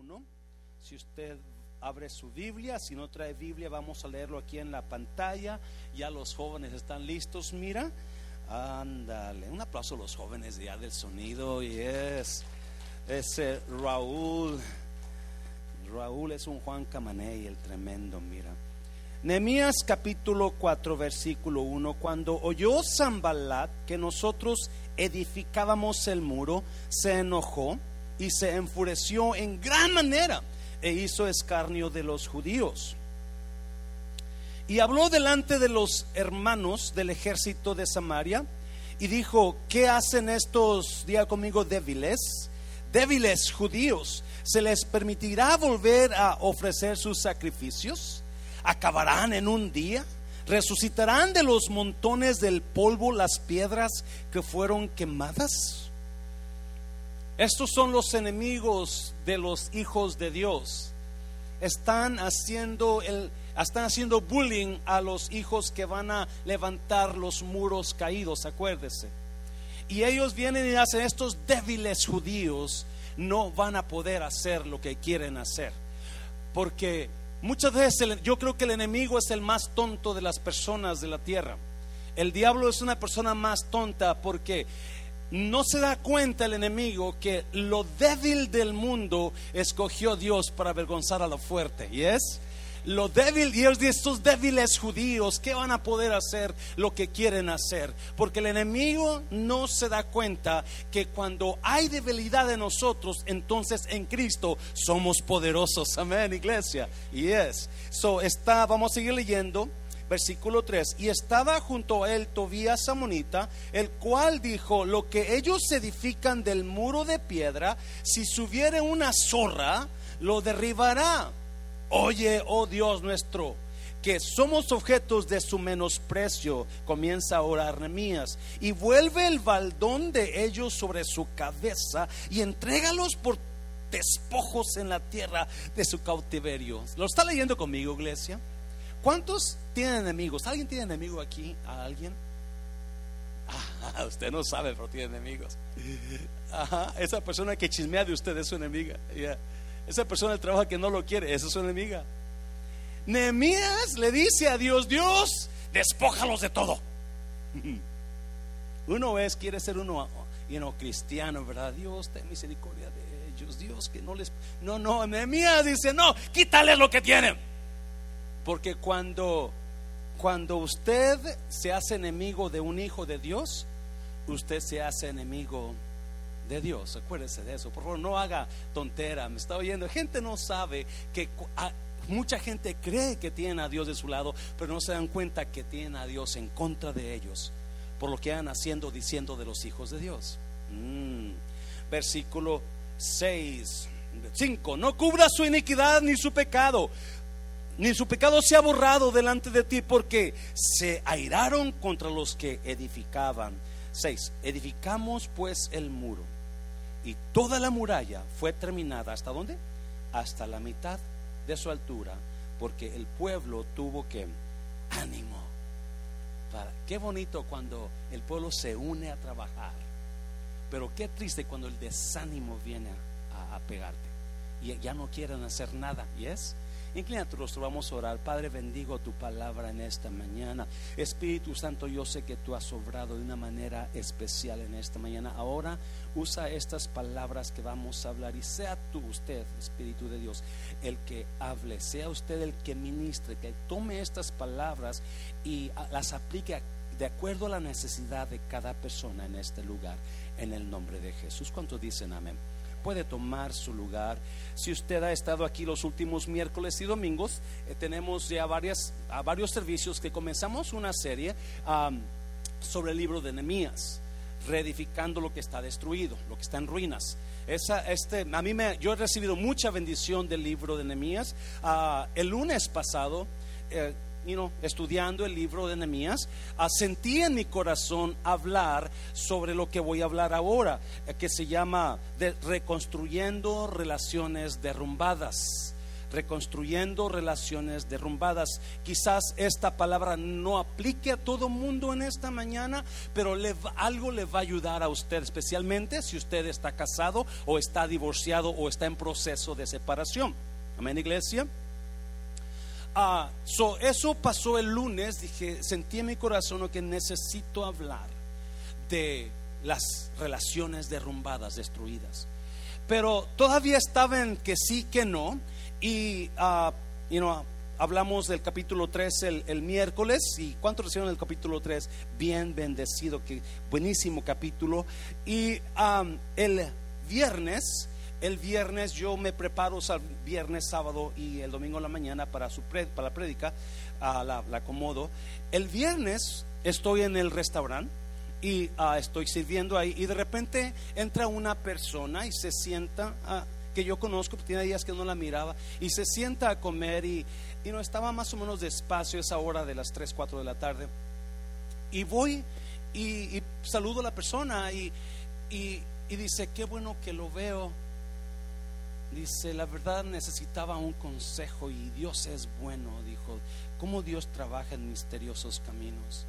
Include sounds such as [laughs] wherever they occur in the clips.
1. Si usted abre su Biblia, si no trae Biblia, vamos a leerlo aquí en la pantalla. Ya los jóvenes están listos, mira. Ándale, un aplauso a los jóvenes ya del sonido. Y es ese Raúl. Raúl es un Juan Camaney, el tremendo, mira. Nehemías capítulo 4, versículo 1. Cuando oyó Zambalat que nosotros edificábamos el muro, se enojó y se enfureció en gran manera e hizo escarnio de los judíos. Y habló delante de los hermanos del ejército de Samaria y dijo, ¿qué hacen estos, día conmigo, débiles? Débiles judíos, ¿se les permitirá volver a ofrecer sus sacrificios? ¿Acabarán en un día? ¿Resucitarán de los montones del polvo las piedras que fueron quemadas? Estos son los enemigos de los hijos de Dios. Están haciendo el están haciendo bullying a los hijos que van a levantar los muros caídos, acuérdese. Y ellos vienen y hacen estos débiles judíos no van a poder hacer lo que quieren hacer. Porque muchas veces yo creo que el enemigo es el más tonto de las personas de la tierra. El diablo es una persona más tonta porque no se da cuenta el enemigo que lo débil del mundo escogió Dios para avergonzar a lo fuerte. ¿Y es? Lo débil, y estos débiles judíos, ¿qué van a poder hacer lo que quieren hacer? Porque el enemigo no se da cuenta que cuando hay debilidad en nosotros, entonces en Cristo somos poderosos. Amén, iglesia. Y es. So, está, vamos a seguir leyendo versículo 3, y estaba junto a él Tobías Samonita, el cual dijo, lo que ellos edifican del muro de piedra, si subiere una zorra, lo derribará. Oye, oh Dios nuestro, que somos objetos de su menosprecio, comienza a orar Nehemías, y vuelve el baldón de ellos sobre su cabeza y entrégalos por despojos en la tierra de su cautiverio. ¿Lo está leyendo conmigo, iglesia? ¿Cuántos tienen enemigos? ¿Alguien tiene enemigo aquí? ¿A alguien? Ah, [laughs] usted no sabe, pero tiene enemigos. Ajá, esa persona que chismea de usted es su enemiga. Esa persona del trabajo que no lo quiere, esa es su enemiga. Nehemías le dice a Dios, Dios, despójalos de todo. [laughs] Uno es, quiere ser uno you cristiano, ¿verdad? Dios, ten misericordia de ellos. Dios, que no les... No, no, Nehemías dice, no, quítales lo que tienen. Porque cuando, cuando usted se hace enemigo de un hijo de Dios, usted se hace enemigo de Dios. Acuérdese de eso. Por favor, no haga tontera. Me está oyendo. Gente no sabe que mucha gente cree que tiene a Dios de su lado, pero no se dan cuenta que tienen a Dios en contra de ellos por lo que han haciendo diciendo de los hijos de Dios. Mm. Versículo 6, 5. No cubra su iniquidad ni su pecado ni su pecado se ha borrado delante de ti, porque se airaron contra los que edificaban. 6. Edificamos pues el muro, y toda la muralla fue terminada. ¿Hasta dónde? Hasta la mitad de su altura, porque el pueblo tuvo que ánimo. Para, qué bonito cuando el pueblo se une a trabajar, pero qué triste cuando el desánimo viene a, pegarte y ya no quieren hacer nada. ¿Y es? Inclina tu rostro, vamos a orar. Padre, bendigo tu palabra en esta mañana. Espíritu Santo, yo sé que tú has obrado de una manera especial en esta mañana. Ahora usa estas palabras que vamos a hablar y sea tú, usted, Espíritu de Dios, el que hable. Sea usted el que ministre, que tome estas palabras y las aplique de acuerdo a la necesidad de cada persona en este lugar. En el nombre de Jesús. ¿Cuántos dicen amén? Puede tomar su lugar. Si usted ha estado aquí los últimos miércoles y domingos, eh, tenemos ya varias, a varios servicios que comenzamos una serie sobre el libro de Nehemías, reedificando lo que está destruido, lo que está en ruinas. Esa, este, a mí me, yo he recibido mucha bendición del libro de Nehemías. Ah, el lunes pasado eh, estudiando el libro de Nehemías, sentí en mi corazón hablar sobre lo que voy a hablar ahora, eh, que se llama reconstruyendo relaciones derrumbadas. reconstruyendo relaciones derrumbadas. Quizás esta palabra no aplique a todo mundo en esta mañana, pero algo le va a ayudar a usted, especialmente si usted está casado o está divorciado o está en proceso de separación. Amén, iglesia. Ah, so, eso pasó el lunes. Dije, sentí en mi corazón que necesito hablar de las relaciones derrumbadas, destruidas. Pero todavía estaba en que sí, que no. Y, uh, hablamos del capítulo 3 el, miércoles. ¿Y cuánto recibieron el capítulo 3? Bien bendecido, que buenísimo capítulo. Y el viernes el viernes yo me preparo el viernes, sábado y el domingo en la mañana para, su para la prédica, uh, la, acomodo. El viernes estoy en el restaurante y ah, estoy sirviendo ahí y de repente entra una persona y se sienta, ah, que yo conozco, tiene días que no la miraba, y se sienta a comer y, y, no estaba más o menos despacio esa hora de las 3, 4 de la tarde. Y voy y, saludo a la persona y, y dice, qué bueno que lo veo Dice, la verdad necesitaba un consejo y Dios es bueno, dijo, cómo Dios trabaja en misteriosos caminos.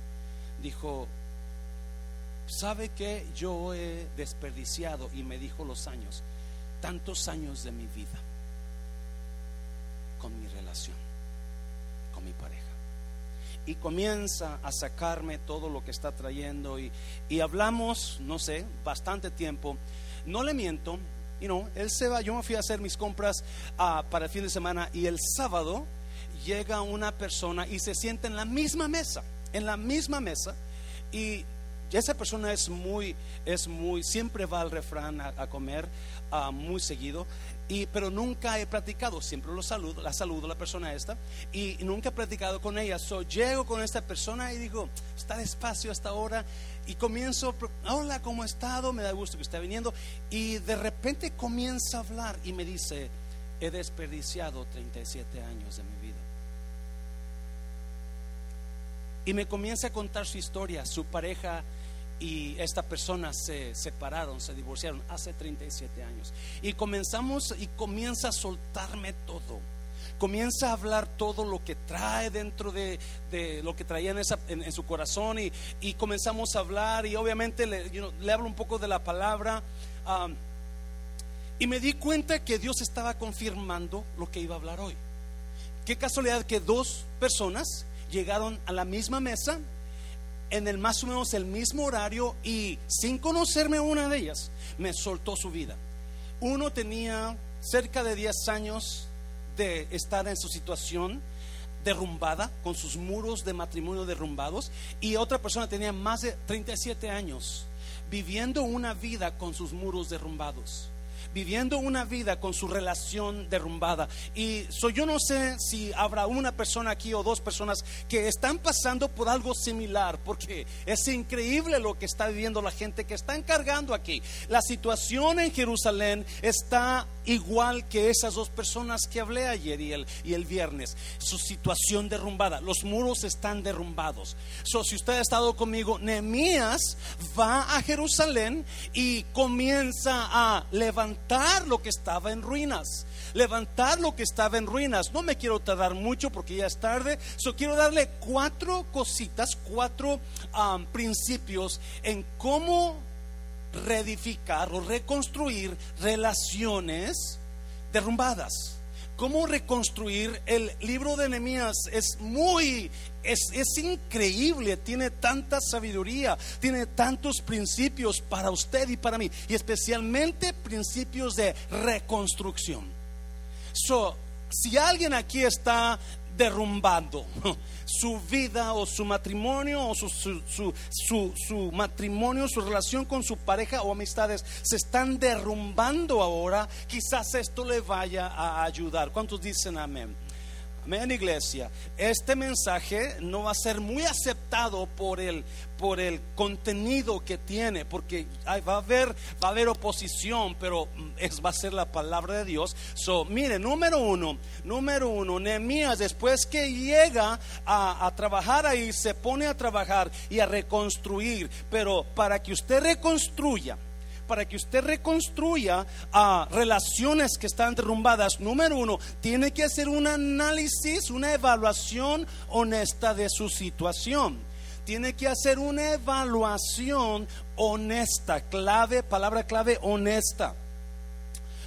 Dijo, ¿sabe que yo he desperdiciado? Y me dijo los años, tantos años de mi vida con mi relación, con mi pareja. Y comienza a sacarme todo lo que está trayendo y, y hablamos, no sé, bastante tiempo. No le miento, you know, él se va, yo me fui a hacer mis compras uh, para el fin de semana y el sábado llega una persona y se sienta en la misma mesa, en la misma mesa y esa persona es muy, es muy, siempre va al refrán a, comer uh, muy seguido y, pero nunca he practicado, siempre lo saludo, la saludo a la persona esta, y nunca he practicado con ella. So, llego con esta persona y digo, está despacio hasta ahora, y comienzo, hola, ¿cómo ha estado? Me da gusto que esté viniendo. Y de repente comienza a hablar y me dice, he desperdiciado 37 años de mi vida. Y me comienza a contar su historia, su pareja y esta persona se separaron, se divorciaron hace 37 años. Y comenzamos y comienza a soltarme todo. Comienza a hablar todo lo que trae dentro de, lo que traía en, su corazón y, comenzamos a hablar y obviamente le, le hablo un poco de la palabra. Um, y me di cuenta que Dios estaba confirmando lo que iba a hablar hoy. Qué casualidad que dos personas llegaron a la misma mesa en el más o menos el mismo horario y sin conocerme una de ellas, me soltó su vida. Uno tenía cerca de 10 años de estar en su situación derrumbada, con sus muros de matrimonio derrumbados, y otra persona tenía más de 37 años viviendo una vida con sus muros derrumbados viviendo una vida con su relación derrumbada. Y yo no sé si habrá una persona aquí o dos personas que están pasando por algo similar, porque es increíble lo que está viviendo la gente que está encargando aquí. La situación en Jerusalén está igual que esas dos personas que hablé ayer y el, y el viernes. Su situación derrumbada, los muros están derrumbados. So, si usted ha estado conmigo, Nehemías va a Jerusalén y comienza a levantar lo que estaba en ruinas. Levantar lo que estaba en ruinas. No me quiero tardar mucho porque ya es tarde. So, quiero darle cuatro cositas, cuatro principios en cómo reedificar o reconstruir relaciones derrumbadas. ¿Cómo reconstruir? El libro de Nehemías es muy, es, es, increíble, tiene tanta sabiduría, tiene tantos principios para usted y para mí, y especialmente principios de reconstrucción. So, si alguien aquí está derrumbando [laughs] su vida o su matrimonio o su, su, su, matrimonio, su relación con su pareja o amistades se están derrumbando ahora, quizás esto le vaya a ayudar. ¿Cuántos dicen amén? Amén, iglesia. Este mensaje no va a ser muy aceptado por el, por el contenido que tiene, porque va a haber, va a haber oposición, pero es, va a ser la palabra de Dios. So, mire, número uno, número uno, Nehemías, después que llega a trabajar ahí, se pone a trabajar y a reconstruir, pero para que usted reconstruya, para que usted reconstruya relaciones que están derrumbadas, número uno, tiene que hacer un análisis, una evaluación honesta de su situación. Tiene que hacer una evaluación honesta, clave, palabra clave, honesta.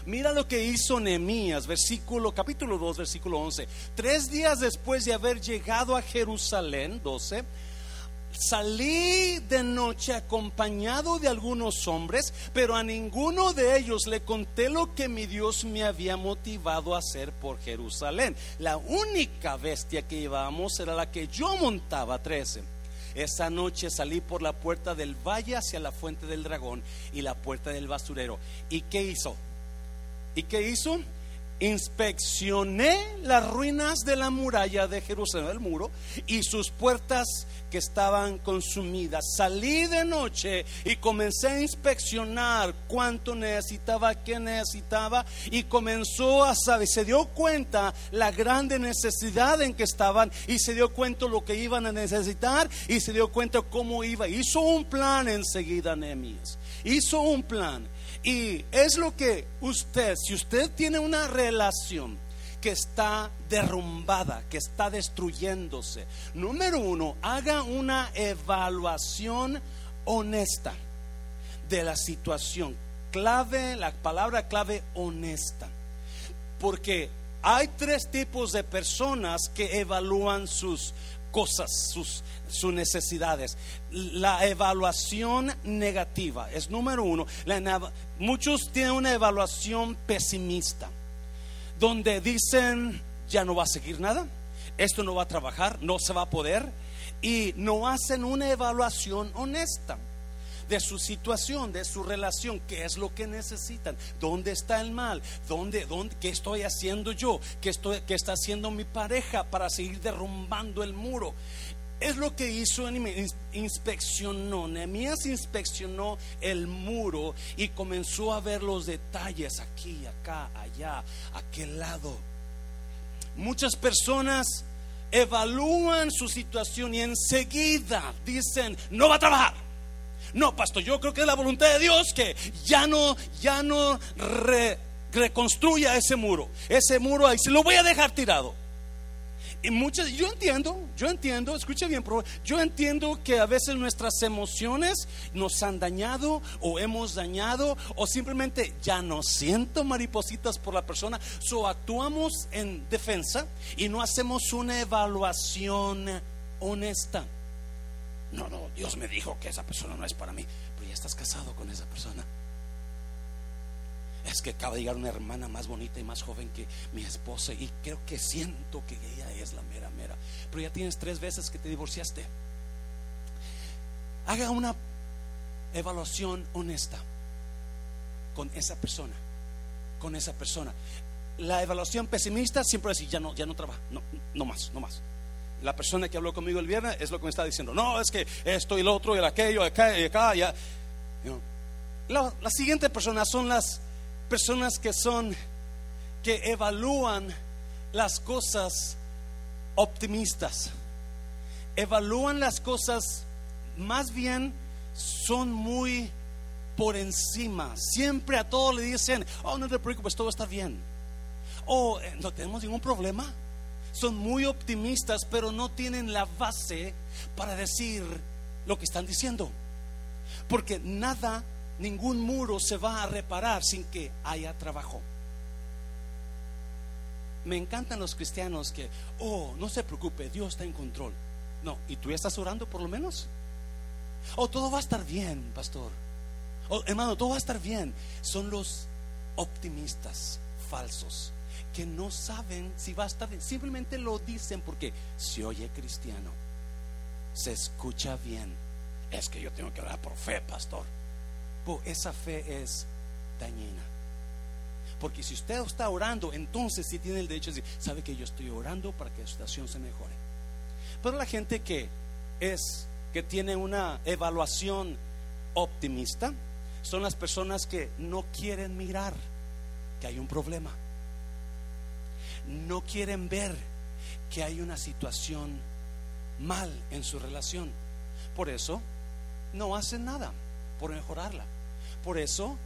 Mira lo que hizo Nehemías, versículo, capítulo 2, versículo 11. Tres días después de haber llegado a Jerusalén, 12, salí de noche acompañado de algunos hombres, pero a ninguno de ellos le conté lo que mi Dios me había motivado a hacer por Jerusalén. La única bestia que llevábamos era la que yo montaba, 13. Esa noche salí por la puerta del valle hacia la fuente del dragón y la puerta del basurero. ¿Y qué hizo? ¿Y qué hizo? Inspeccioné las ruinas de la muralla de Jerusalén, el muro, y sus puertas que estaban consumidas. Salí de noche y comencé a inspeccionar cuánto necesitaba, qué necesitaba, y comenzó a saber, se dio cuenta la grande necesidad en que estaban, y se dio cuenta lo que iban a necesitar, y se dio cuenta cómo iba. Hizo un plan enseguida, Nehemías. Hizo un plan y es lo que usted, si usted tiene una relación que está derrumbada, que está destruyéndose, número uno, haga una evaluación honesta de la situación. Clave, la palabra clave honesta. Porque hay tres tipos de personas que evalúan sus cosas, sus, sus necesidades. La evaluación negativa es número uno. muchos tienen una evaluación pesimista, donde dicen, ya no va a seguir nada, esto no va a trabajar, no se va a poder, y no hacen una evaluación honesta de su situación, de su relación, qué es lo que necesitan, dónde está el mal, dónde, dónde, qué estoy haciendo yo, qué, estoy, qué está haciendo mi pareja para seguir derrumbando el muro. Es lo que hizo, inspeccionó, Nehemías inspeccionó el muro y comenzó a ver los detalles aquí, acá, allá, aquel lado. Muchas personas evalúan su situación y enseguida dicen, no va a trabajar no, pastor, yo creo que es la voluntad de Dios que ya no, ya no reconstruya ese muro. Ese muro ahí se lo voy a dejar tirado. Y muchas, yo entiendo, yo entiendo, escucha bien, yo entiendo que a veces nuestras emociones nos han dañado o hemos dañado o simplemente ya no siento maripositas por la persona, so actuamos en defensa y no hacemos una evaluación honesta. No, no, Dios me dijo que esa persona no es para mí. Pero ya estás casado con esa persona. Es que acaba de llegar una hermana más bonita y más joven que mi esposa y creo que siento que ella es la mera mera. Pero ya tienes tres veces que te divorciaste. Haga una evaluación honesta con esa persona. Con esa persona. La evaluación pesimista siempre decir ya no, ya no trabaja. No, no más, no más la persona que habló conmigo el viernes es lo que me está diciendo. No, es que esto y lo otro y aquello, acá y acá. Ya. La, la siguiente persona son las personas que son, que evalúan las cosas optimistas. Evalúan las cosas, más bien son muy por encima. Siempre a todos le dicen, oh, no te preocupes, todo está bien. Oh, eh, no tenemos ningún problema son muy optimistas, pero no tienen la base para decir lo que están diciendo. Porque nada, ningún muro se va a reparar sin que haya trabajo. Me encantan los cristianos que, oh, no se preocupe, Dios está en control. No, ¿y tú ya estás orando por lo menos? Oh, todo va a estar bien, pastor. Oh, hermano, todo va a estar bien. Son los optimistas falsos que no saben si va a estar bien. Simplemente lo dicen porque se oye cristiano, se escucha bien. Es que yo tengo que orar por fe, pastor. Pues esa fe es dañina. Porque si usted está orando, entonces sí tiene el derecho de decir, sabe que yo estoy orando para que la situación se mejore. Pero la gente que es, que tiene una evaluación optimista, son las personas que no quieren mirar que hay un problema no quieren ver que hay una situación mal en su relación. Por eso no hacen nada por mejorarla. por eso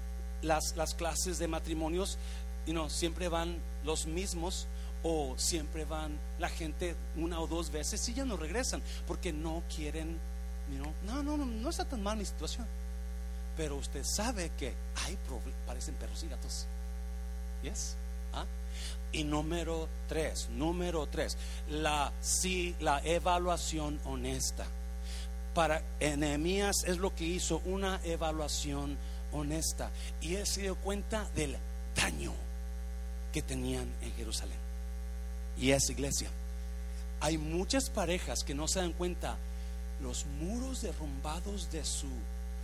las, las clases de matrimonios you know, siempre van los mismos o siempre van la gente una o dos veces y ya no regresan porque no quieren, you know, no, no, no, no está tan mal mi situación. Pero usted sabe que hay problemas, parecen perros y gatos. ¿Yes? ¿Ah? Y número tres, número tres, la, sí, la evaluación honesta. Para Enemías es lo que hizo, una evaluación honesta. Y él se dio cuenta del daño que tenían en Jerusalén. Y esa iglesia. Hay muchas parejas que no se dan cuenta los muros derrumbados de su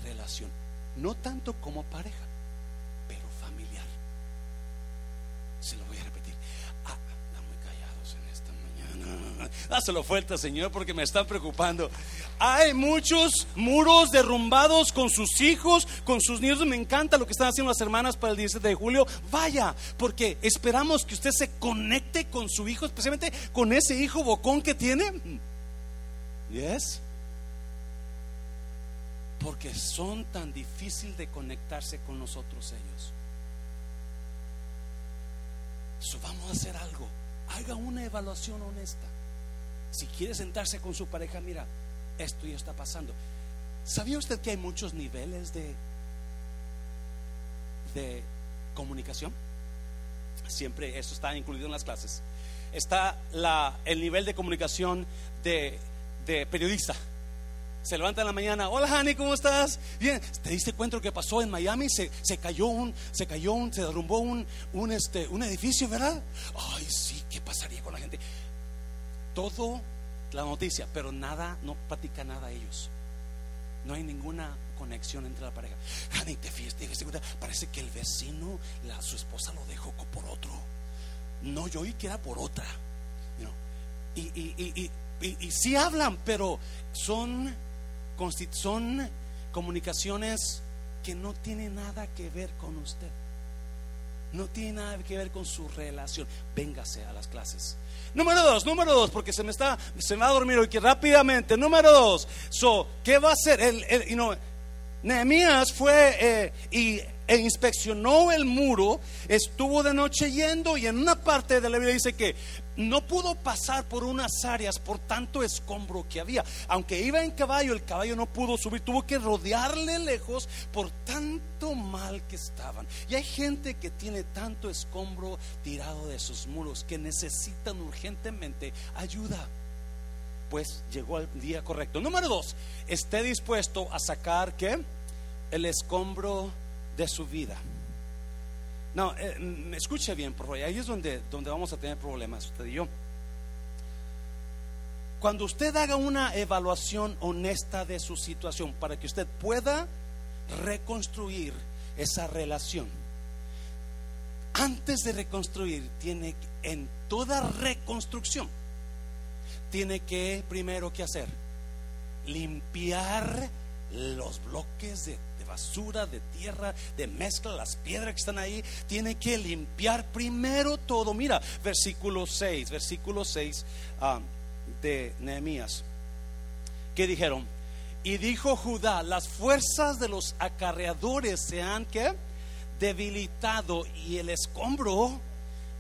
relación. No tanto como pareja, pero familiar. Se lo voy a repetir. Ah, están muy callados en Dáselo fuerte, Señor, porque me están preocupando. Hay muchos muros derrumbados con sus hijos, con sus niños. Me encanta lo que están haciendo las hermanas para el 17 de julio. Vaya, porque esperamos que usted se conecte con su hijo, especialmente con ese hijo bocón que tiene. Yes porque son tan difícil de conectarse con nosotros ellos. So, vamos a hacer algo. Haga una evaluación honesta. Si quiere sentarse con su pareja, mira, esto ya está pasando. ¿Sabía usted que hay muchos niveles de, de comunicación? Siempre eso está incluido en las clases. Está el nivel de comunicación de, periodista se levanta en la mañana, hola Hani, ¿cómo estás? Bien, ¿te diste cuenta lo que pasó en Miami? Se, se cayó un, se cayó un, se derrumbó un, un, este, un edificio, ¿verdad? Ay, sí, ¿qué pasaría con la gente? Todo la noticia, pero nada, no platica nada ellos. No hay ninguna conexión entre la pareja. Te fíjate, te parece que el vecino, la, su esposa lo dejó por otro. No, yo oí que era por otra. y, y, y, y, y sí hablan, pero son son comunicaciones que no tienen nada que ver con usted. No tiene nada que ver con su relación. Véngase a las clases. Número dos, número dos, porque se me está, se me va a dormir hoy que rápidamente. Número dos, so, ¿qué va a hacer? Nehemías fue eh, y e inspeccionó el muro, estuvo de noche yendo y en una parte de la Biblia dice que no pudo pasar por unas áreas por tanto escombro que había. Aunque iba en caballo, el caballo no pudo subir, tuvo que rodearle lejos por tanto mal que estaban. Y hay gente que tiene tanto escombro tirado de sus muros que necesitan urgentemente ayuda. Pues llegó el día correcto. Número dos, esté dispuesto a sacar que el escombro de su vida. No, eh, me escuche bien, por favor. Ahí es donde, donde vamos a tener problemas, usted y yo. Cuando usted haga una evaluación honesta de su situación para que usted pueda reconstruir esa relación, antes de reconstruir, tiene en toda reconstrucción, tiene que primero que hacer, limpiar los bloques de basura, de tierra, de mezcla, las piedras que están ahí, tiene que limpiar primero todo. Mira, versículo 6, versículo 6 ah, de Nehemías. ¿Qué dijeron? Y dijo Judá, las fuerzas de los acarreadores se han que debilitado y el escombro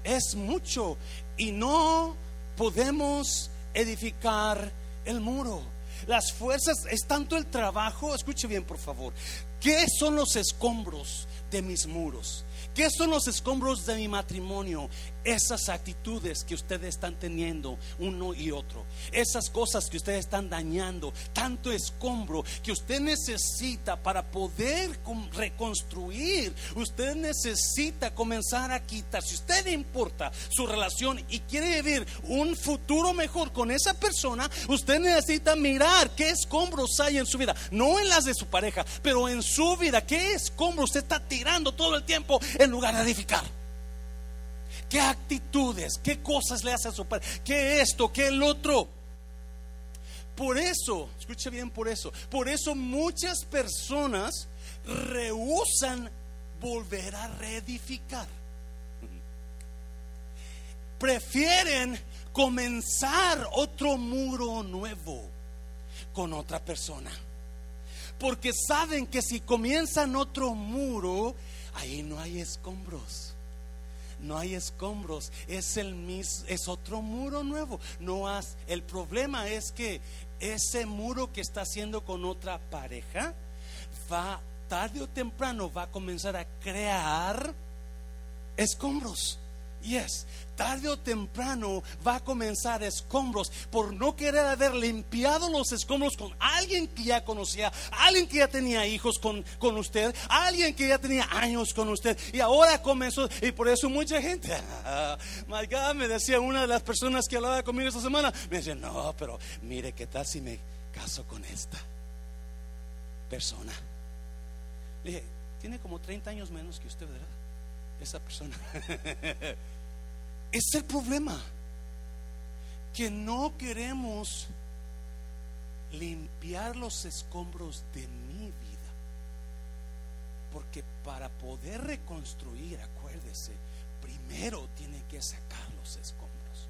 es mucho y no podemos edificar el muro. Las fuerzas es tanto el trabajo, escuche bien por favor, ¿Qué son los escombros de mis muros? ¿Qué son los escombros de mi matrimonio? Esas actitudes que ustedes están teniendo uno y otro. Esas cosas que ustedes están dañando. Tanto escombro que usted necesita para poder reconstruir. Usted necesita comenzar a quitar. Si usted importa su relación y quiere vivir un futuro mejor con esa persona, usted necesita mirar qué escombros hay en su vida. No en las de su pareja, pero en su vida. ¿Qué escombros usted está tirando todo el tiempo? en lugar de edificar. ¿Qué actitudes, qué cosas le hace a su padre? ¿Qué esto, qué el otro? Por eso, escuche bien por eso, por eso muchas personas rehusan volver a reedificar. Prefieren comenzar otro muro nuevo con otra persona. Porque saben que si comienzan otro muro, ahí no hay escombros. No hay escombros, es el mis, es otro muro nuevo. No has, el problema es que ese muro que está haciendo con otra pareja va tarde o temprano va a comenzar a crear escombros. Yes, tarde o temprano va a comenzar escombros por no querer haber limpiado los escombros con alguien que ya conocía, alguien que ya tenía hijos con, con usted, alguien que ya tenía años con usted y ahora comenzó y por eso mucha gente, [laughs] my God, me decía una de las personas que hablaba conmigo esta semana, me decía, no, pero mire qué tal si me caso con esta persona. Le dije, tiene como 30 años menos que usted, ¿verdad? Esa persona. [laughs] es el problema. Que no queremos limpiar los escombros de mi vida. Porque para poder reconstruir, acuérdese, primero tiene que sacar los escombros.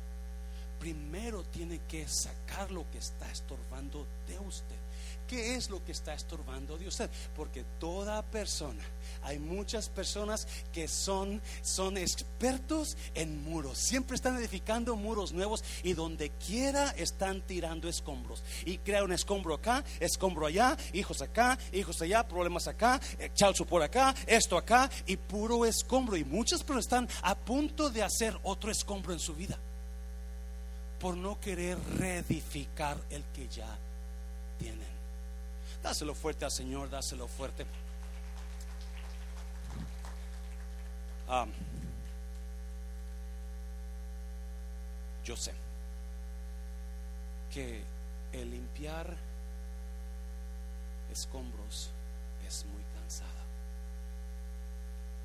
Primero tiene que sacar lo que está estorbando de usted. ¿Qué es lo que está estorbando de usted? Porque toda persona, hay muchas personas que son, son expertos en muros. Siempre están edificando muros nuevos y donde quiera están tirando escombros. Y crea un escombro acá, escombro allá, hijos acá, hijos allá, problemas acá, eh, chalcho por acá, esto acá y puro escombro. Y muchas personas están a punto de hacer otro escombro en su vida por no querer reedificar el que ya tienen. Dáselo fuerte al Señor, dáselo fuerte. Ah, yo sé que el limpiar escombros es muy cansado.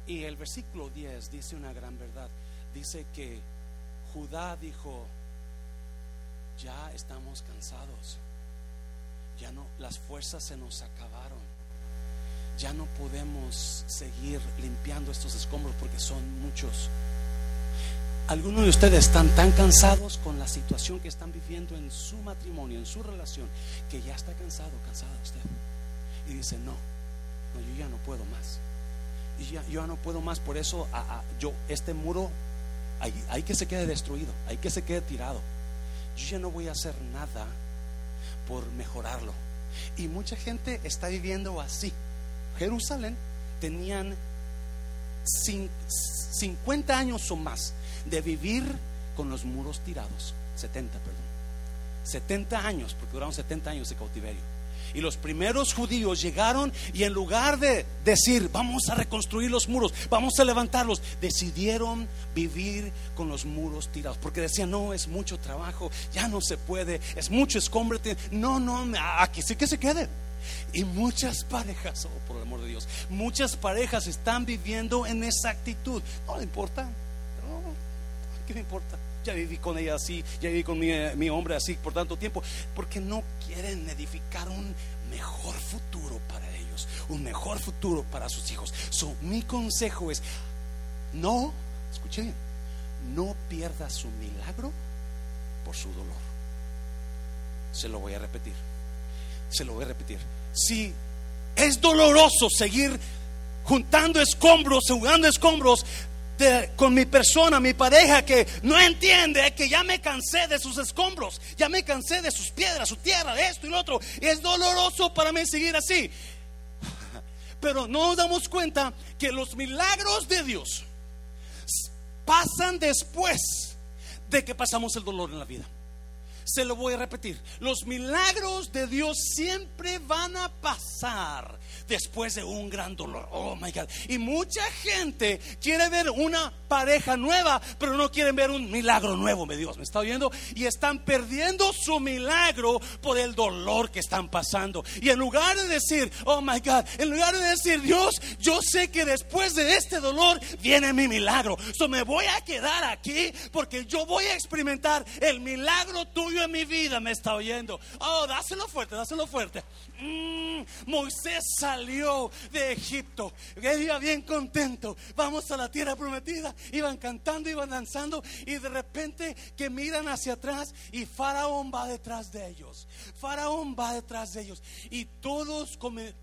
Y el versículo 10 dice una gran verdad. Dice que Judá dijo, ya estamos cansados ya no, las fuerzas se nos acabaron. Ya no podemos seguir limpiando estos escombros porque son muchos. Algunos de ustedes están tan cansados con la situación que están viviendo en su matrimonio, en su relación, que ya está cansado, cansada usted. Y dice, no, no, yo ya no puedo más. Y ya, yo ya no puedo más, por eso yo, este muro, hay, hay que se quede destruido, hay que se quede tirado. Yo ya no voy a hacer nada por mejorarlo. Y mucha gente está viviendo así. Jerusalén tenían 50 años o más de vivir con los muros tirados. 70, perdón. 70 años, porque duraron 70 años de cautiverio. Y los primeros judíos llegaron y en lugar de decir, vamos a reconstruir los muros, vamos a levantarlos, decidieron vivir con los muros tirados. Porque decían, no, es mucho trabajo, ya no se puede, es mucho escombrete. No, no, aquí sí que se quede. Y muchas parejas, oh, por el amor de Dios, muchas parejas están viviendo en esa actitud. No le importa, no, ¿qué le importa? Ya viví con ella así, ya viví con mi, hombre así por tanto tiempo, porque no quieren edificar un mejor futuro para ellos, un mejor futuro para sus hijos. mi consejo es, no, escuchen bien, no pierda su milagro por su dolor. Se lo voy a repetir, se lo voy a repetir. Si es doloroso seguir juntando escombros, jugando escombros, con mi persona, mi pareja, que no entiende que ya me cansé de sus escombros, ya me cansé de sus piedras, su tierra, de esto y lo otro. Es doloroso para mí seguir así. [laughs] Pero no nos damos cuenta que los milagros de Dios pasan después de que pasamos el dolor en la vida. Se lo voy a repetir. Los milagros de Dios siempre van a pasar después de un gran dolor. Oh my God. Y mucha gente quiere ver una pareja nueva, pero no quieren ver un milagro nuevo, me Dios, ¿me está oyendo? Y están perdiendo su milagro por el dolor que están pasando. Y en lugar de decir, oh my God, en lugar de decir, Dios, yo sé que después de este dolor viene mi milagro. So me voy a quedar aquí porque yo voy a experimentar el milagro tuyo en mi vida me está oyendo. Oh, dáselo fuerte, dáselo fuerte. Mm, Moisés salió de Egipto. Él iba bien contento. Vamos a la tierra prometida. Iban cantando, iban danzando. Y de repente que miran hacia atrás y Faraón va detrás de ellos. Faraón va detrás de ellos. Y todos,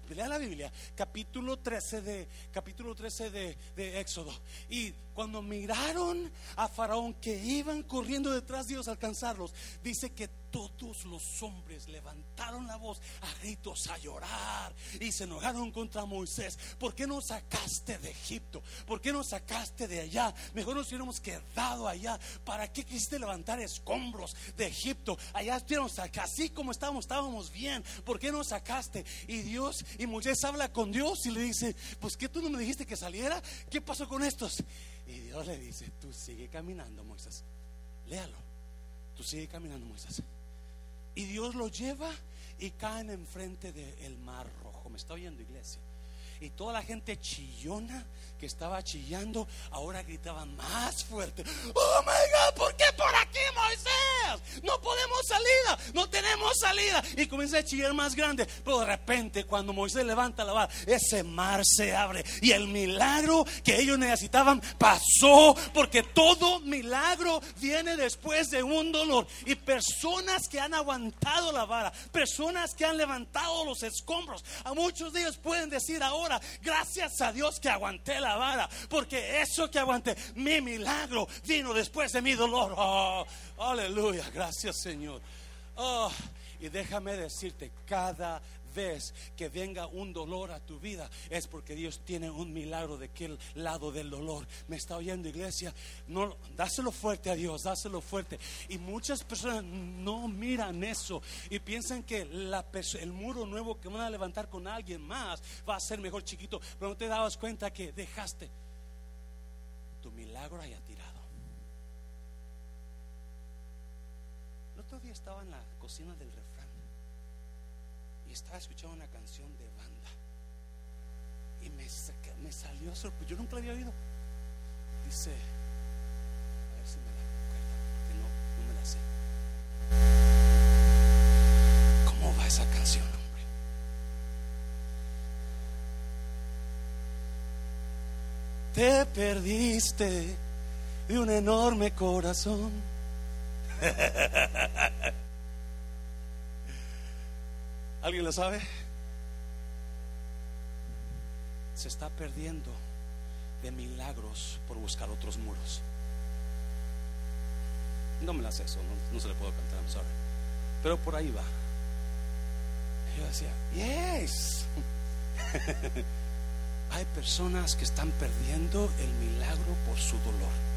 lean la Biblia, capítulo 13 de, capítulo 13 de, de Éxodo. Y cuando miraron a Faraón que iban corriendo detrás de ellos a alcanzarlos, dice que todos los hombres levantaron la voz a gritos, a llorar y se enojaron contra Moisés. ¿Por qué nos sacaste de Egipto? ¿Por qué nos sacaste de allá? Mejor nos hubiéramos quedado allá. ¿Para qué quisiste levantar escombros de Egipto? Allá estuviéramos así como estábamos, estábamos bien. ¿Por qué nos sacaste? Y Dios, y Moisés habla con Dios y le dice, pues que tú no me dijiste que saliera. ¿Qué pasó con estos? Y Dios le dice, tú sigue caminando, Moisés. Léalo. Tú sigue caminando, Moisés. Y Dios lo lleva y caen enfrente del mar rojo. ¿Me está oyendo, iglesia? Y toda la gente chillona que estaba chillando, ahora gritaban más fuerte. Oh my God, ¿por qué por Moisés? No podemos salida, no tenemos salida. Y comienza a chillar más grande. Pero de repente, cuando Moisés levanta la vara, ese mar se abre. Y el milagro que ellos necesitaban pasó. Porque todo milagro viene después de un dolor. Y personas que han aguantado la vara, personas que han levantado los escombros, a muchos de ellos pueden decir ahora gracias a Dios que aguanté la vara, porque eso que aguanté, mi milagro vino después de mi dolor. Oh, aleluya, gracias Señor. Oh, y déjame decirte, cada vez que venga un dolor a tu vida es porque Dios tiene un milagro de aquel lado del dolor. ¿Me está oyendo iglesia? No, dáselo fuerte a Dios, dáselo fuerte. Y muchas personas no miran eso y piensan que el muro nuevo que van a levantar con alguien más va a ser mejor chiquito, pero no te dabas cuenta que dejaste tu milagro haya tirado. Día estaba en la cocina del estaba escuchando una canción de banda y me, me salió sorprendido. Yo nunca la había oído. Dice, a ver si me la que no, no me la sé. ¿Cómo va esa canción, hombre? Te perdiste de un enorme corazón. [laughs] ¿Alguien lo sabe? Se está perdiendo de milagros por buscar otros muros. No me las eso, no, se le puedo cantar, I'm sorry. Pero por ahí va. Yo decía, yes. [laughs] Hay personas que están perdiendo el milagro por su dolor.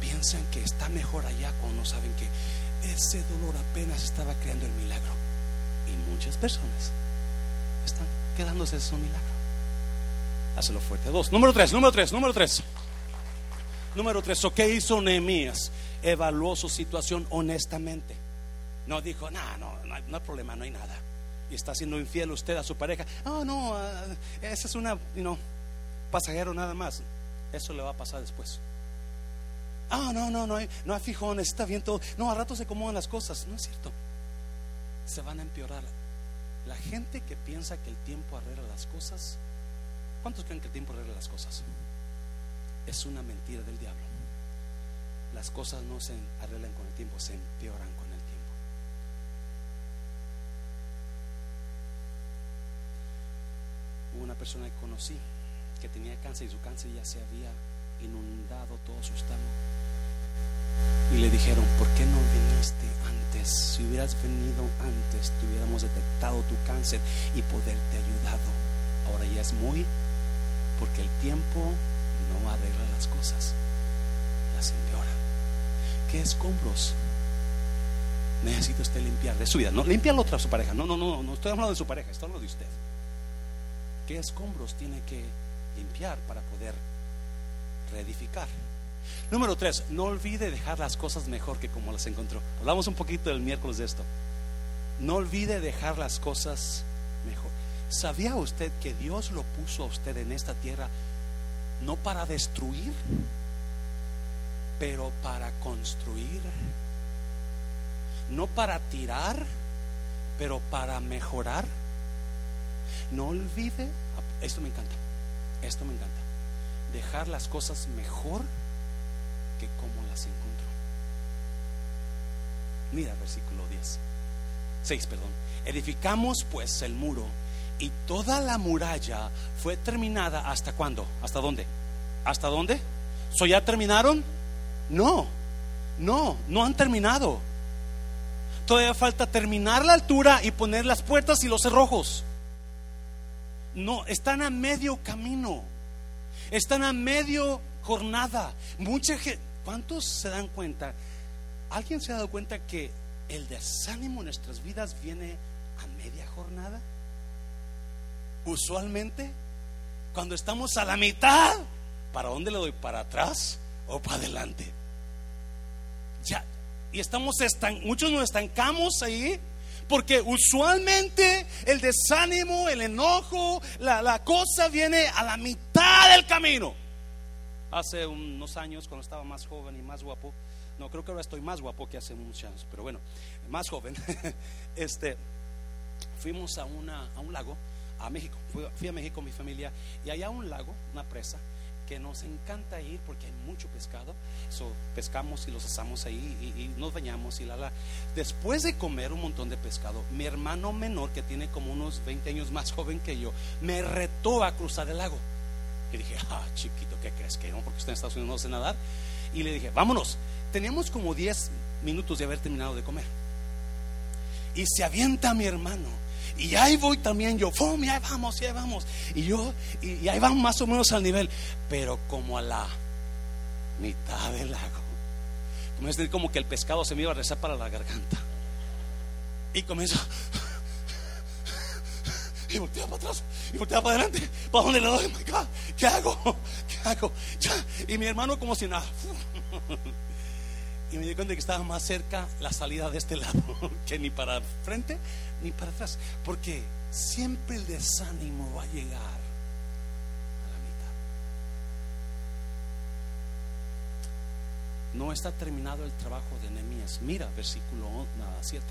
Piensan que está mejor allá cuando saben que ese dolor apenas estaba creando el milagro. Y muchas personas están quedándose en su milagro. Hazlo fuerte. Dos. Número tres, número tres, número tres. Número tres. ¿O qué hizo Nehemías? Evaluó su situación honestamente. No dijo, no, no, no hay, problema, no hay nada. Y está siendo infiel usted a su pareja. Oh, no, ah, esa es una, you pasajero nada más. Eso le va a pasar después. Ah, no, no, no hay, no fijones, está bien todo. No, a rato se acomodan las cosas. No es cierto se van a empeorar. La gente que piensa que el tiempo arregla las cosas, ¿cuántos creen que el tiempo arregla las cosas? Es una mentira del diablo. Las cosas no se arreglan con el tiempo, se empeoran con el tiempo. Hubo una persona que conocí que tenía cáncer y su cáncer ya se había inundado todo su estómago. Y le dijeron, ¿por qué no viniste antes? Si hubieras venido antes, te hubiéramos detectado tu cáncer y poderte ayudado. Ahora ya es muy, porque el tiempo no arregla las cosas, las empeora. ¿Qué escombros necesita usted limpiar de su vida? No, limpia la otra su pareja. No, no, no, no estoy hablando de su pareja, estoy hablando de usted. ¿Qué escombros tiene que limpiar para poder reedificar? Número tres, no olvide dejar las cosas mejor que como las encontró. Hablamos un poquito el miércoles de esto. No olvide dejar las cosas mejor. ¿Sabía usted que Dios lo puso a usted en esta tierra no para destruir, pero para construir? no para tirar, pero para mejorar. No olvide, esto me encanta, esto me encanta, dejar las cosas mejor que como las encontró. Mira versículo 10, 6, perdón. Edificamos pues el muro y toda la muralla fue terminada hasta cuándo? ¿Hasta dónde? ¿Hasta dónde? ¿So ya terminaron? No, no, no han terminado. Todavía falta terminar la altura y poner las puertas y los cerrojos. No, están a medio camino. Están a medio jornada. Mucha gente, ¿cuántos se dan cuenta? ¿Alguien se ha dado cuenta que el desánimo en nuestras vidas viene a media jornada? Usualmente, cuando estamos a la mitad, ¿para dónde le doy? ¿Para atrás o para adelante? Ya, y estamos muchos nos estancamos ahí porque usualmente el desánimo, el enojo, la, la, cosa viene a la mitad del camino. Hace unos años, cuando estaba más joven y más guapo, no creo que ahora estoy más guapo que hace muchos años, pero bueno, más joven, [laughs] este, fuimos a, una, a un lago, a México, fui, fui a México con mi familia, y allá un lago, una presa, que nos encanta ir porque hay mucho pescado. So, pescamos y los asamos ahí y, y, nos bañamos y la la. Después de comer un montón de pescado, mi hermano menor, que tiene como unos 20 años más [laughs] joven que yo, me retó a cruzar el lago. Y dije, [laughs] ah, chiquito, ¿qué crees que no? Porque usted en Estados Unidos no sé nadar. Y le dije, vámonos. Teníamos como 10 minutos de haber terminado de comer. Y se avienta mi hermano y ahí voy también yo, ¡fum! Y ahí vamos, y ahí vamos. Y yo, y, ahí vamos más o menos al nivel, pero como a la mitad del lago. Como es como que el pescado se me iba a rezar para la garganta. Y comienzo. [laughs] Y volteaba para atrás, y volteaba para adelante. ¿Para dónde le doy? Oh my ¿Qué hago? ¿Qué hago? Ya. Y mi hermano, como si nada. [laughs] Y me di cuenta que estaba más cerca la salida de este lado [laughs] que ni para frente ni para atrás. Porque siempre el desánimo va a llegar a la mitad. No está terminado el trabajo de Nehemías. Mira, versículo 7.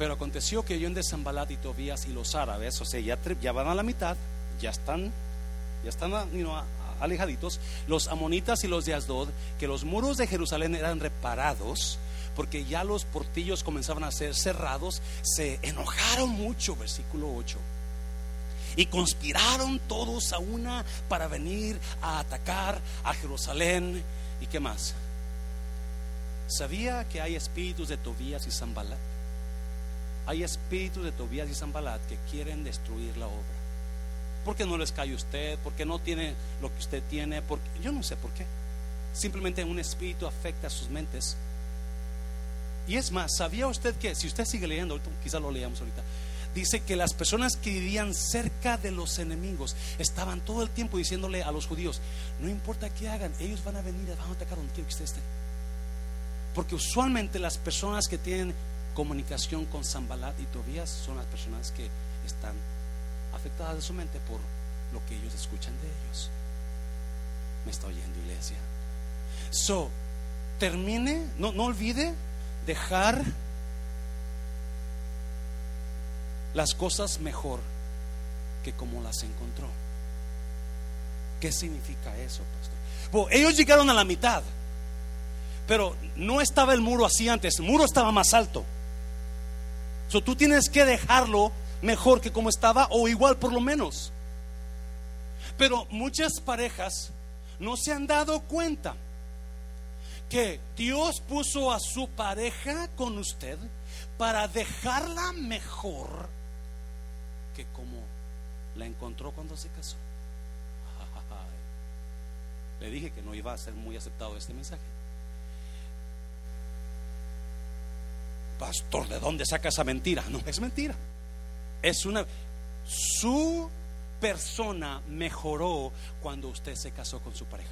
Pero aconteció que yo en Desambalat y Tobías y los árabes, o sea, ya, van a la mitad, ya están, ya están you know, alejaditos, los amonitas y los de Asdod, que los muros de Jerusalén eran reparados, porque ya los portillos comenzaban a ser cerrados, se enojaron mucho, versículo 8. Y conspiraron todos a una para venir a atacar a Jerusalén. ¿Y qué más? ¿Sabía que hay espíritus de Tobías y Zambalat? Hay espíritus de Tobías y Zambalat que quieren destruir la obra. ¿Por qué no les cae usted? ¿Por qué no tiene lo que usted tiene? Porque, yo no sé por qué. Simplemente un espíritu afecta a sus mentes. Y es más, ¿sabía usted que, si usted sigue leyendo, quizá lo leamos ahorita, dice que las personas que vivían cerca de los enemigos estaban todo el tiempo diciéndole a los judíos, no importa qué hagan, ellos van a venir van a atacar donde quiera que usted esté. Porque usualmente las personas que tienen comunicación con Zambalat y Tobías son las personas que están afectadas de su mente por lo que ellos escuchan de ellos. Me está oyendo, iglesia. So, termine, no, no olvide dejar las cosas mejor que como las encontró. ¿Qué significa eso, pastor? Bueno, ellos llegaron a la mitad, pero no estaba el muro así antes, el muro estaba más alto. So, tú tienes que dejarlo mejor que como estaba o igual por lo menos. Pero muchas parejas no se han dado cuenta que Dios puso a su pareja con usted para dejarla mejor que como la encontró cuando se casó. [laughs] Le dije que no iba a ser muy aceptado este mensaje. Pastor, ¿de dónde saca esa mentira? No, es mentira. Es una su persona mejoró cuando usted se casó con su pareja.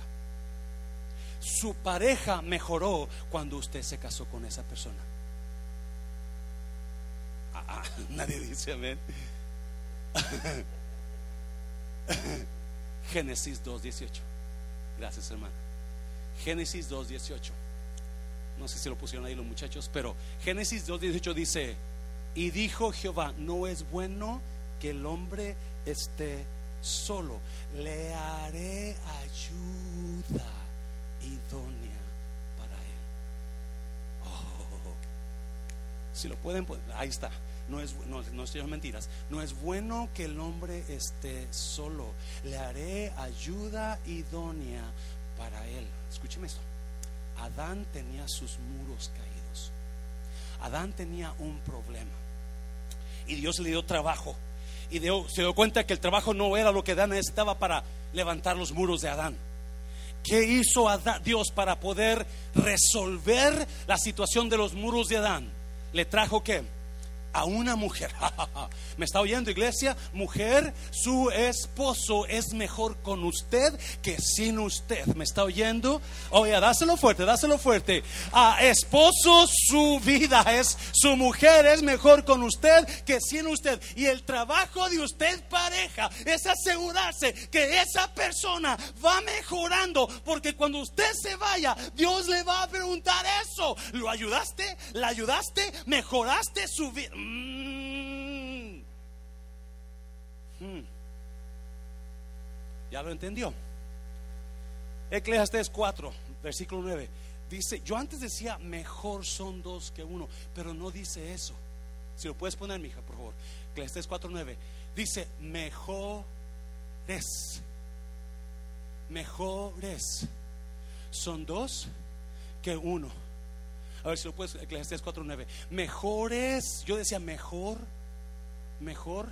Su pareja mejoró cuando usted se casó con esa persona. Ah, ah, [laughs] nadie dice amén. [laughs] Génesis 2.18. Gracias, hermano. Génesis 2.18. No sé si lo pusieron ahí los muchachos, pero Génesis 2.18 dice, y dijo Jehová, no es bueno que el hombre esté solo, le haré ayuda idónea para él. Oh, si lo pueden, ahí está. No es no, no estoy mentiras. No es bueno que el hombre esté solo. Le haré ayuda idónea para él. Escúcheme esto. Adán tenía sus muros caídos. Adán tenía un problema. Y Dios le dio trabajo. Y se dio cuenta que el trabajo no era lo que Adán necesitaba para levantar los muros de Adán. ¿Qué hizo Dios para poder resolver la situación de los muros de Adán? Le trajo qué? A una mujer. [laughs] ¿Me está oyendo, iglesia? Mujer, su esposo es mejor con usted que sin usted. ¿Me está oyendo? Oye, dáselo fuerte, dáselo fuerte. A esposo, su vida es, su mujer es mejor con usted que sin usted. Y el trabajo de usted, pareja, es asegurarse que esa persona va mejorando. Porque cuando usted se vaya, Dios le va a preguntar eso. ¿Lo ayudaste? ¿La ayudaste? ¿Mejoraste su vida? Mm. Mm. ¿Ya lo entendió? Eclesiastes 4, versículo 9. Dice, yo antes decía, mejor son dos que uno, pero no dice eso. Si lo puedes poner, mija, por favor. Eclesiastes 4, 9. Dice, mejores. Mejores son dos que uno. A ver si lo puedes, Eclesiastes 4.9. Mejores, yo decía mejor, mejor,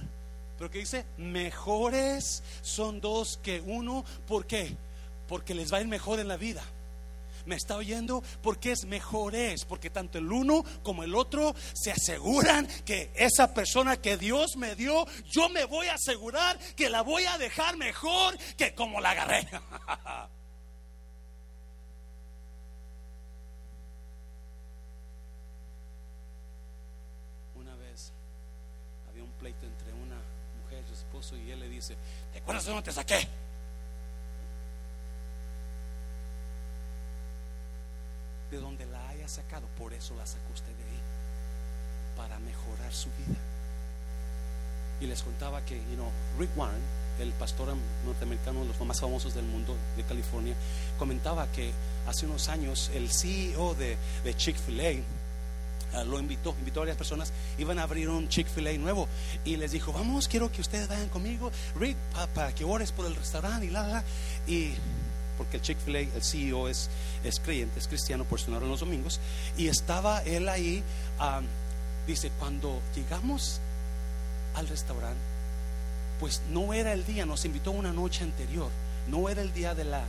pero que dice, mejores son dos que uno. ¿Por qué? Porque les va a ir mejor en la vida. ¿Me está oyendo? Porque es mejores, porque tanto el uno como el otro se aseguran que esa persona que Dios me dio, yo me voy a asegurar que la voy a dejar mejor que como la agarré. [laughs] y él le dice, ¿te acuerdas de dónde te saqué? De donde la haya sacado, por eso la sacó usted de ahí, para mejorar su vida. Y les contaba que, you know, Rick Warren, el pastor norteamericano, de los más famosos del mundo de California, comentaba que hace unos años el CEO de, Chick-fil-A, lo invitó, invitó a varias personas, iban a abrir un Chick-fil-A nuevo y les dijo, vamos, quiero que ustedes vayan conmigo, Rick, para que ores por el restaurante y la, la, y porque el Chick-fil-A, el CEO es, es creyente, es cristiano, por no en los domingos, y estaba él ahí, dice, cuando llegamos al restaurante, pues no era el día, nos invitó una noche anterior, no era el día de la,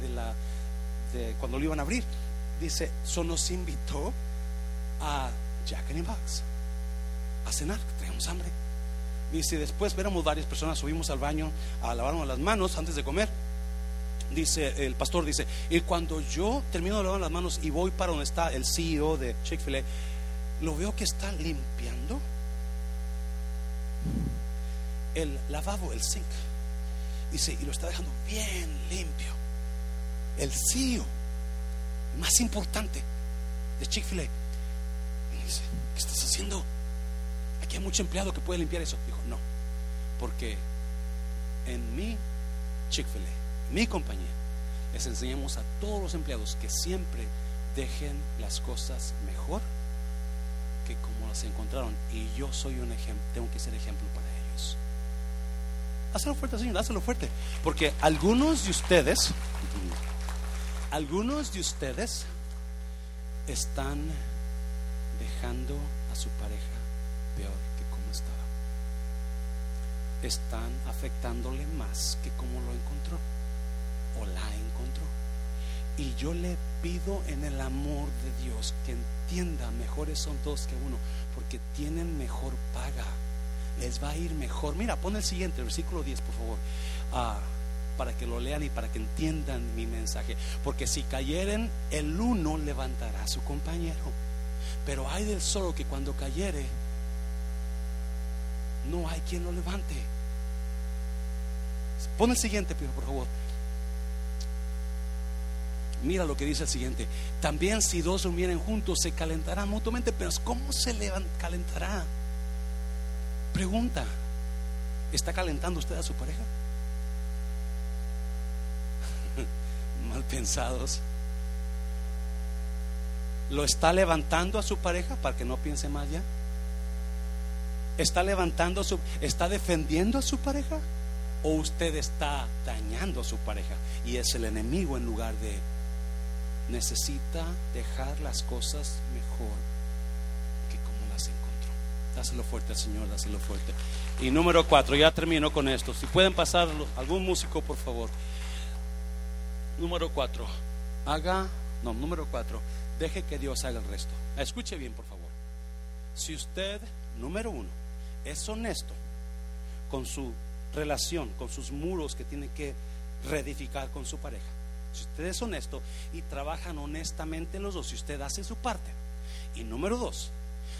de, la, cuando lo iban a abrir, dice, eso nos invitó a Jack and Box a cenar, traíamos hambre. Dice, después éramos varias personas, subimos al baño a lavarnos las manos antes de comer. Dice, el pastor dice, y cuando yo termino de lavar las manos y voy para donde está el CEO de Chick-fil-A, lo veo que está limpiando el lavabo, el zinc. Dice, y lo está dejando bien limpio. El CEO, más importante de Chick-fil-A, dice, ¿qué estás haciendo? Aquí hay mucho empleado que puede limpiar eso. Dijo, no, porque en mi Chick-fil-A, mi compañía, les enseñamos a todos los empleados que siempre dejen las cosas mejor que como las encontraron. Y yo soy un ejemplo, tengo que ser ejemplo para ellos. Hazlo fuerte, Señor, hazlo fuerte. Porque algunos de ustedes, algunos de ustedes están dejando a su pareja peor que como estaba. Están afectándole más que como lo encontró o la encontró. Y yo le pido en el amor de Dios que entienda, mejores son dos que uno, porque tienen mejor paga. Les va a ir mejor. Mira, pon el siguiente, versículo 10, por favor. Ah, para que lo lean y para que entiendan mi mensaje. Porque si cayeren, el uno levantará a su compañero. Pero hay del solo que cuando cayere, no hay quien lo levante. Pon el siguiente, por favor. Mira lo que dice el siguiente. También si dos durmieren juntos se calentarán mutuamente, pero ¿cómo se le calentará? Pregunta, ¿está calentando usted a su pareja? [laughs] Mal pensados. ¿Lo está levantando a su pareja para que no piense más ya? ¿Está levantando su, está defendiendo a su pareja? ¿O usted está dañando a su pareja y es el enemigo en lugar de necesita dejar las cosas mejor que como las encontró? Dáselo fuerte al Señor, dáselo fuerte. Y número cuatro, ya termino con esto. Si pueden pasar algún músico, por favor. Número cuatro, haga, no, número cuatro, deje que Dios haga el resto. Escuche bien, por favor. Si usted, número uno, es honesto con su relación, con sus muros que tiene que reedificar con su pareja, si usted es honesto y trabajan honestamente los dos, si usted hace su parte. Y número dos,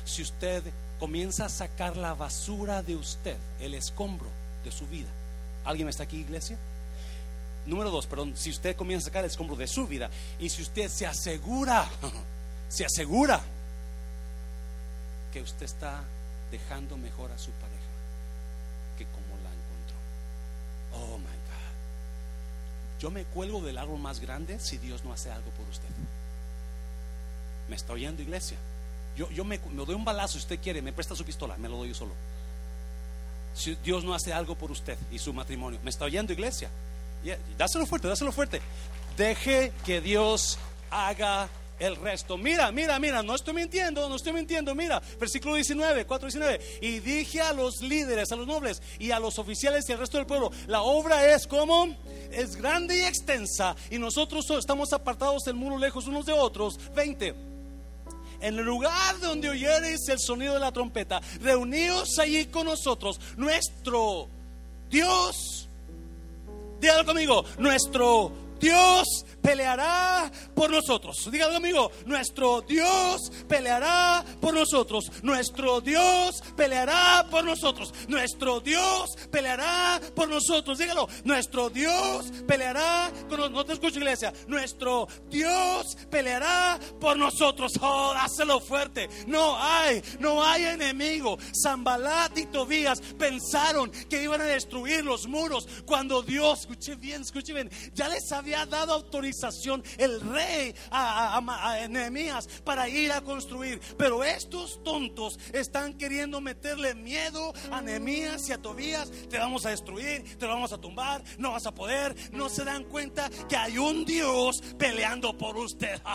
si usted comienza a sacar la basura de usted, el escombro de su vida. ¿Alguien está aquí, iglesia? Número dos, perdón, si usted comienza a sacar el escombro de su vida y si usted se asegura, [laughs] se asegura que usted está dejando mejor a su pareja que como la encontró. Oh my God. Yo me cuelgo del árbol más grande si Dios no hace algo por usted. ¿Me está oyendo, iglesia? Yo, yo me, doy un balazo si usted quiere, me presta su pistola, me lo doy yo solo. Si Dios no hace algo por usted y su matrimonio, ¿me está oyendo, iglesia? Dáselo fuerte, dáselo fuerte. Deje que Dios haga el resto. Mira, mira, mira, no estoy mintiendo, no estoy mintiendo. Mira, versículo 19, 4, 19. Y dije a los líderes, a los nobles y a los oficiales y al resto del pueblo: La obra es como, es grande y extensa, y nosotros estamos apartados del muro lejos unos de otros. 20 en el lugar donde oyereis el sonido de la trompeta, reuníos allí con nosotros, nuestro Dios Dígalo conmigo, nuestro Dios peleará por nosotros. Dígalo conmigo, nuestro Dios peleará por nosotros. Nuestro Dios peleará por nosotros. Nuestro Dios peleará por nosotros. Dígalo, nuestro Dios peleará con nosotros. No te escucho, iglesia. Nuestro Dios peleará por nosotros. Oh, dáselo fuerte. No hay, no hay enemigo. Zambalat y Tobías pensaron que iban a destruir los muros cuando Dios, escuche bien, escuche bien, ya les había dado autorización el rey a, a, para ir a construir. Pero estos tontos están queriendo meterle miedo a Nehemías y a Tobías. Te vamos a destruir, te vamos a tumbar, no vas a poder. No se dan cuenta que hay un Dios peleando por usted. [laughs]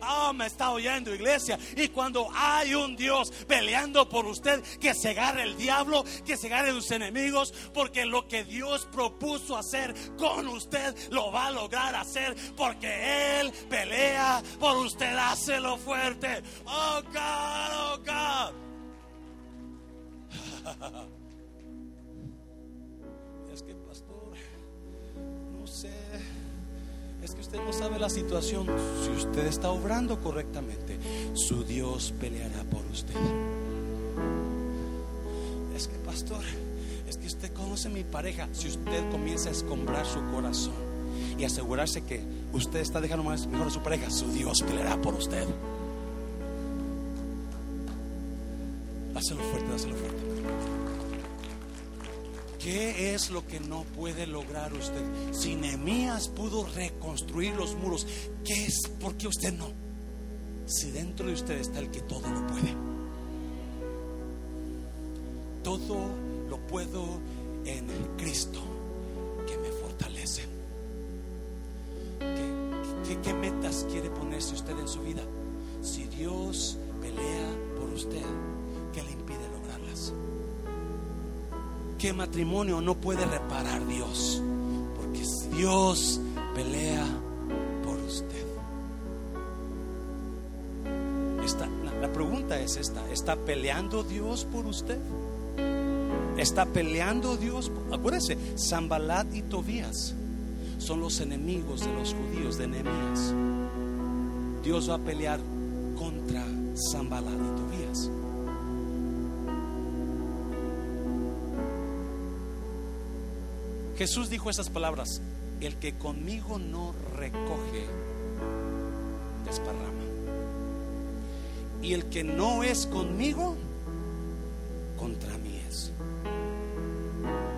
Ah, me está oyendo iglesia. Y cuando hay un Dios peleando por usted, que se agarre el diablo, que se agarre sus enemigos, porque lo que Dios propuso hacer con usted lo va a lograr hacer porque Él pelea por usted. Hácelo fuerte. Oh God, oh God. [laughs] Es que, pastor, no sé. Es que usted no sabe la situación. Si usted está obrando correctamente, su Dios peleará por usted. Es que, pastor, es que usted conoce mi pareja. Si usted comienza a escombrar su corazón y asegurarse que usted está dejando más mejor a su pareja, su Dios peleará por usted. Dáselo fuerte, dáselo fuerte. ¿Qué es lo que no puede lograr usted? Si Nehemías pudo reconstruir los muros, ¿qué es? ¿Por qué usted no? Si dentro de usted está el que todo lo puede. Todo lo puedo en Cristo ¿Qué, metas quiere ponerse usted en su vida? Si Dios pelea por usted, ¿qué le impide lograrlas? ¿Qué matrimonio no puede reparar Dios? Porque Dios pelea por usted. la pregunta es esta, ¿está peleando Dios por usted? ¿Está peleando Dios? Acuérdese, Zambalat y Tobías son los enemigos de los judíos de Nehemías. Dios va a pelear contra Zambalat y Tobías. Jesús dijo esas palabras, el que conmigo no recoge, desparrama. Y el que no es conmigo, contra mí es.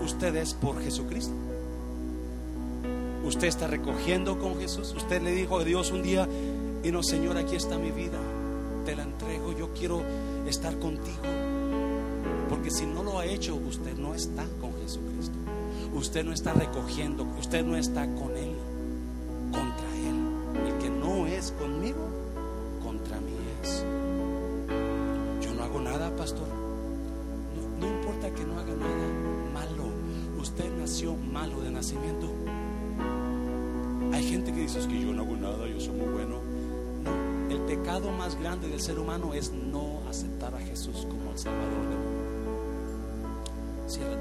Usted es por Jesucristo. Usted está recogiendo con Jesús. Usted le dijo a Dios un día, y no, Señor, aquí está mi vida. Te la entrego. Yo quiero estar contigo. Porque si no lo ha hecho, usted no está con Jesucristo. Usted no está recogiendo. Usted no está con Él.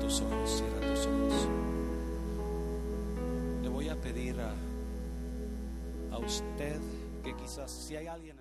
Tus ojos, cierra tus ojos. Le voy a pedir a, a usted que quizás si hay alguien